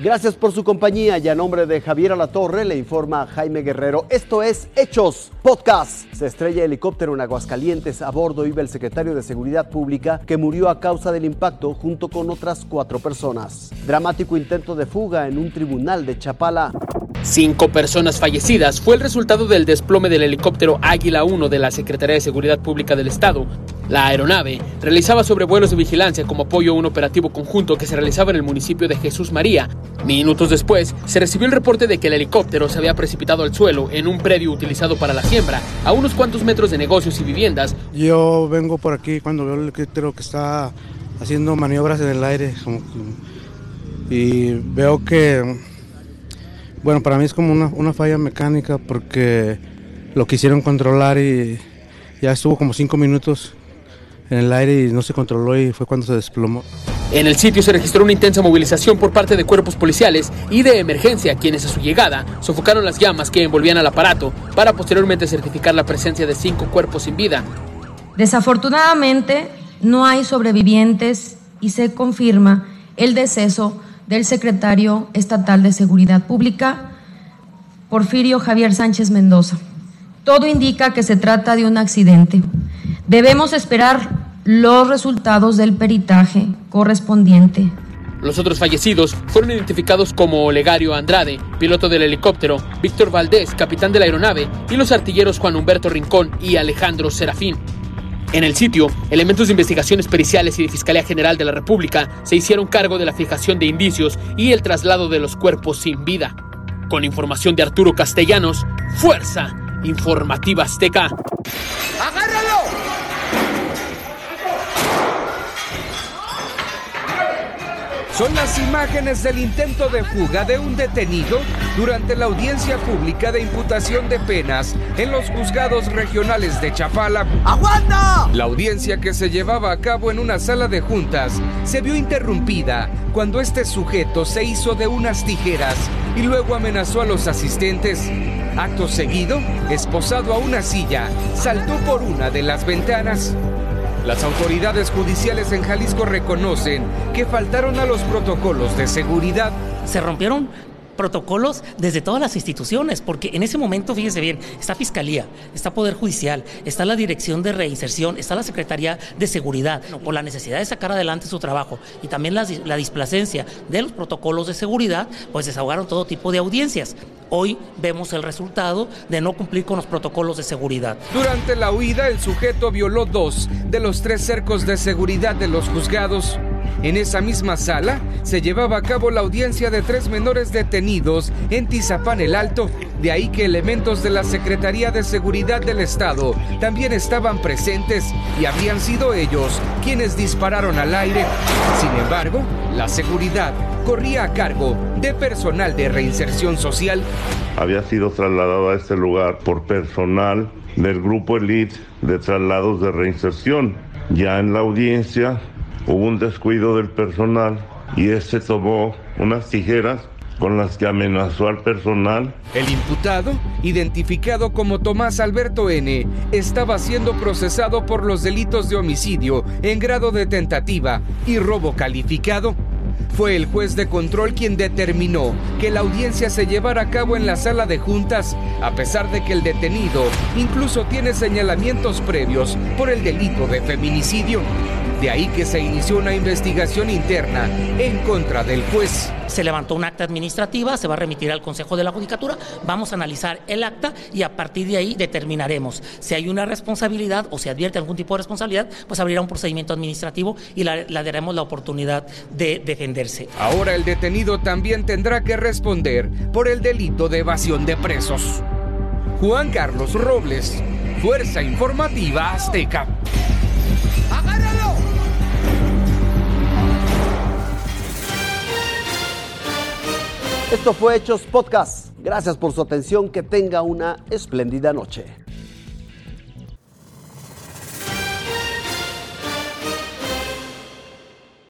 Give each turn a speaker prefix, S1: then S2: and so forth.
S1: Gracias por su compañía y a nombre de Javier Alatorre le informa Jaime Guerrero. Esto es Hechos Podcast. Se estrella helicóptero en Aguascalientes. A bordo iba el secretario de Seguridad Pública que murió a causa del impacto junto con otras cuatro personas. Dramático intento de fuga en un tribunal de Chapala.
S2: Cinco personas fallecidas fue el resultado del desplome del helicóptero Águila 1 de la Secretaría de Seguridad Pública del Estado. La aeronave realizaba sobrevuelos de vigilancia como apoyo a un operativo conjunto que se realizaba en el municipio de Jesús María. Minutos después, se recibió el reporte de que el helicóptero se había precipitado al suelo en un predio utilizado para la siembra, a unos cuantos metros de negocios y viviendas.
S3: Yo vengo por aquí cuando veo el helicóptero que está haciendo maniobras en el aire y veo que bueno, para mí es como una, falla mecánica porque lo quisieron controlar y ya estuvo como cinco minutos en el aire y no se controló y fue cuando se desplomó.
S2: En el sitio se registró una intensa movilización por parte de cuerpos policiales y de emergencia, quienes a su llegada sofocaron las llamas que envolvían al aparato para posteriormente certificar la presencia de cinco cuerpos sin vida.
S4: Desafortunadamente, no hay sobrevivientes y se confirma el deceso del secretario estatal de Seguridad Pública, Porfirio Javier Sánchez Mendoza. Todo indica que se trata de un accidente. Debemos esperar los resultados del peritaje correspondiente.
S2: Los otros fallecidos fueron identificados como Olegario Andrade, piloto del helicóptero, Víctor Valdés, capitán de la aeronave, y los artilleros Juan Humberto Rincón y Alejandro Serafín. En el sitio, elementos de investigaciones periciales y de Fiscalía General de la República se hicieron cargo de la fijación de indicios y el traslado de los cuerpos sin vida. Con información de Arturo Castellanos, Fuerza Informativa Azteca. ¡Agárralo!
S5: Son las imágenes del intento de fuga de un detenido durante la audiencia pública de imputación de penas en los juzgados regionales de Chapala. ¡Aguanta! La audiencia que se llevaba a cabo en una sala de juntas se vio interrumpida cuando este sujeto se hizo de unas tijeras y luego amenazó a los asistentes. Acto seguido, esposado a una silla, saltó por una de las ventanas. Las autoridades judiciales en Jalisco reconocen que faltaron a los protocolos de seguridad.
S6: Se rompieron protocolos desde todas las instituciones, porque en ese momento, fíjense bien, está Fiscalía, está Poder Judicial, está la Dirección de Reinserción, está la Secretaría de Seguridad, por la necesidad de sacar adelante su trabajo y también la, la displacencia de los protocolos de seguridad, pues desahogaron todo tipo de audiencias. Hoy vemos el resultado de no cumplir con los protocolos de seguridad.
S5: Durante la huida, el sujeto violó dos de los tres cercos de seguridad de los juzgados en esa misma sala se llevaba a cabo la audiencia de tres menores detenidos en Tizapán el Alto, de ahí que elementos de la Secretaría de Seguridad del Estado también estaban presentes y habrían sido ellos quienes dispararon al aire. Sin embargo, la seguridad corría a cargo de personal de reinserción social.
S7: Había sido trasladado a este lugar por personal del grupo Elite de traslados de reinserción. Ya en la audiencia hubo un descuido del personal y este tomó unas tijeras con las que amenazó al personal.
S5: El imputado, identificado como Tomás Alberto N., estaba siendo procesado por los delitos de homicidio en grado de tentativa y robo calificado. Fue el juez de control quien determinó que la audiencia se llevara a cabo en la sala de juntas, a pesar de que el detenido incluso tiene señalamientos previos por el delito de feminicidio. De ahí que se inició una investigación interna en contra del juez.
S6: Se levantó un acta administrativa, se va a remitir al Consejo de la Judicatura, vamos a analizar el acta y a partir de ahí determinaremos si hay una responsabilidad o si advierte algún tipo de responsabilidad, pues abrirá un procedimiento administrativo y le daremos la oportunidad de defenderse.
S5: Ahora el detenido también tendrá que responder por el delito de evasión de presos. Juan Carlos Robles, Fuerza Informativa Azteca.
S1: Esto fue Hechos Podcast. Gracias por su atención. Que tenga una espléndida noche.